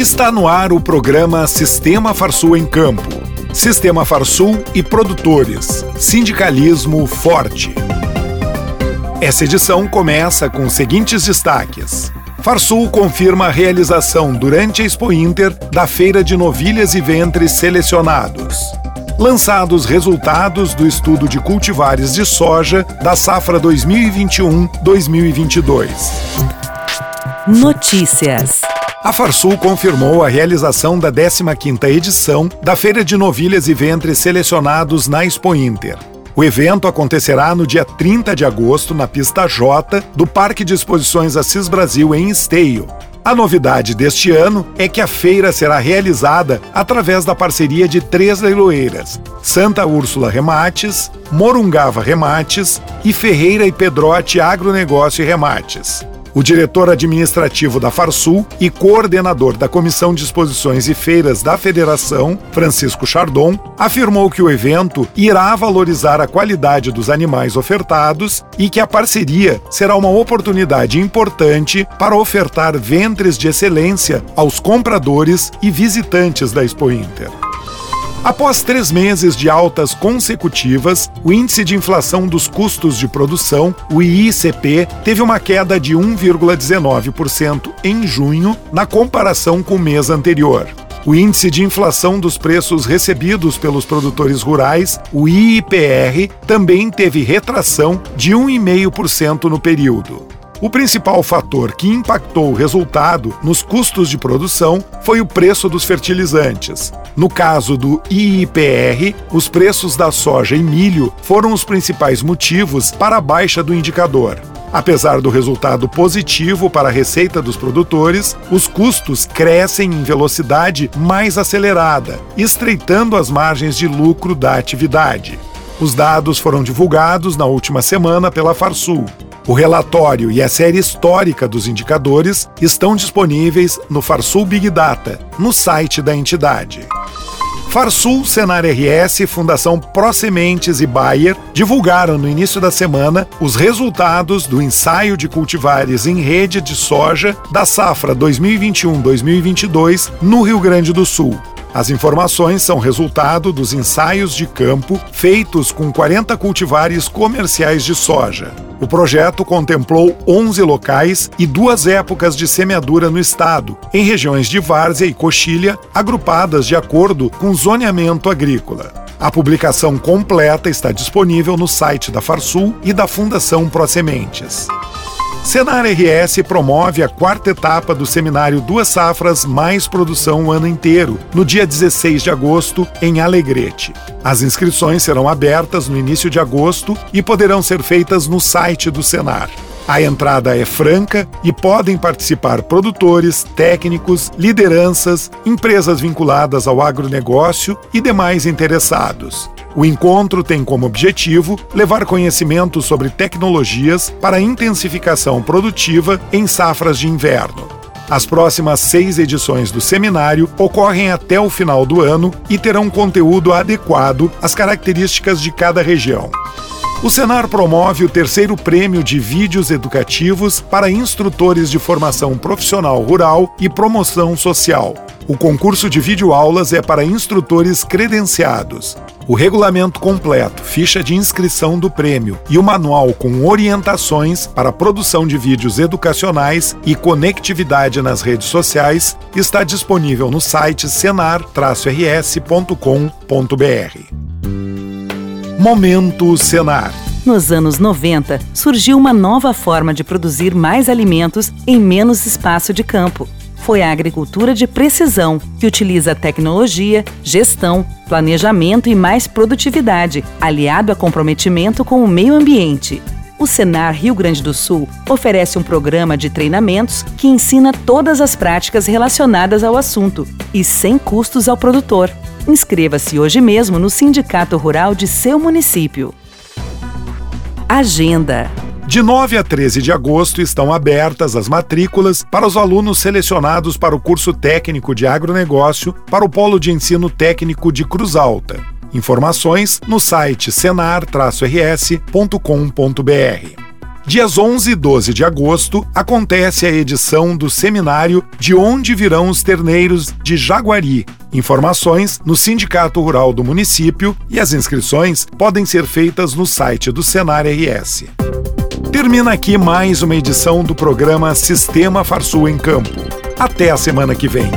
Está no ar o programa Sistema Farsul em Campo. Sistema Farsul e produtores. Sindicalismo forte. Essa edição começa com os seguintes destaques. Farsul confirma a realização durante a Expo Inter da Feira de Novilhas e Ventres Selecionados. Lançados resultados do estudo de cultivares de soja da safra 2021-2022. Notícias. A Farsul confirmou a realização da 15ª edição da Feira de Novilhas e Ventres Selecionados na Expo Inter. O evento acontecerá no dia 30 de agosto na pista J do Parque de Exposições Assis Brasil em Esteio. A novidade deste ano é que a feira será realizada através da parceria de três leiloeiras: Santa Úrsula Remates, Morungava Remates e Ferreira e Pedrote Agronegócio Remates. O diretor administrativo da Farsul e coordenador da Comissão de Exposições e Feiras da Federação, Francisco Chardon, afirmou que o evento irá valorizar a qualidade dos animais ofertados e que a parceria será uma oportunidade importante para ofertar ventres de excelência aos compradores e visitantes da Expo Inter. Após três meses de altas consecutivas, o índice de inflação dos custos de produção, o IICP, teve uma queda de 1,19% em junho, na comparação com o mês anterior. O índice de inflação dos preços recebidos pelos produtores rurais, o IIPR, também teve retração de 1,5% no período. O principal fator que impactou o resultado nos custos de produção foi o preço dos fertilizantes. No caso do IIPR, os preços da soja e milho foram os principais motivos para a baixa do indicador. Apesar do resultado positivo para a receita dos produtores, os custos crescem em velocidade mais acelerada, estreitando as margens de lucro da atividade. Os dados foram divulgados na última semana pela Farsul. O relatório e a série histórica dos indicadores estão disponíveis no Farsul Big Data, no site da entidade. Farsul, Senar RS, Fundação Pro Sementes e Bayer divulgaram no início da semana os resultados do ensaio de cultivares em rede de soja da safra 2021-2022 no Rio Grande do Sul. As informações são resultado dos ensaios de campo feitos com 40 cultivares comerciais de soja. O projeto contemplou 11 locais e duas épocas de semeadura no estado, em regiões de várzea e coxilha, agrupadas de acordo com zoneamento agrícola. A publicação completa está disponível no site da Farsul e da Fundação Prosementes. Senar RS promove a quarta etapa do seminário Duas Safras Mais Produção o ano inteiro, no dia 16 de agosto, em Alegrete. As inscrições serão abertas no início de agosto e poderão ser feitas no site do Senar. A entrada é franca e podem participar produtores, técnicos, lideranças, empresas vinculadas ao agronegócio e demais interessados. O encontro tem como objetivo levar conhecimento sobre tecnologias para intensificação produtiva em safras de inverno. As próximas seis edições do seminário ocorrem até o final do ano e terão conteúdo adequado às características de cada região. O Senar promove o terceiro prêmio de vídeos educativos para instrutores de formação profissional rural e promoção social. O concurso de videoaulas é para instrutores credenciados. O regulamento completo, ficha de inscrição do prêmio e o manual com orientações para produção de vídeos educacionais e conectividade nas redes sociais está disponível no site senar-rs.com.br. Momento Senar. Nos anos 90, surgiu uma nova forma de produzir mais alimentos em menos espaço de campo foi a agricultura de precisão, que utiliza tecnologia, gestão, planejamento e mais produtividade, aliado a comprometimento com o meio ambiente. O Senar Rio Grande do Sul oferece um programa de treinamentos que ensina todas as práticas relacionadas ao assunto e sem custos ao produtor. Inscreva-se hoje mesmo no Sindicato Rural de seu município. Agenda de 9 a 13 de agosto estão abertas as matrículas para os alunos selecionados para o curso técnico de agronegócio para o Polo de Ensino Técnico de Cruz Alta. Informações no site senar-rs.com.br. Dias 11 e 12 de agosto acontece a edição do seminário De Onde Virão os Terneiros de Jaguari. Informações no Sindicato Rural do município e as inscrições podem ser feitas no site do Senar RS. Termina aqui mais uma edição do programa Sistema Farsul em Campo. Até a semana que vem.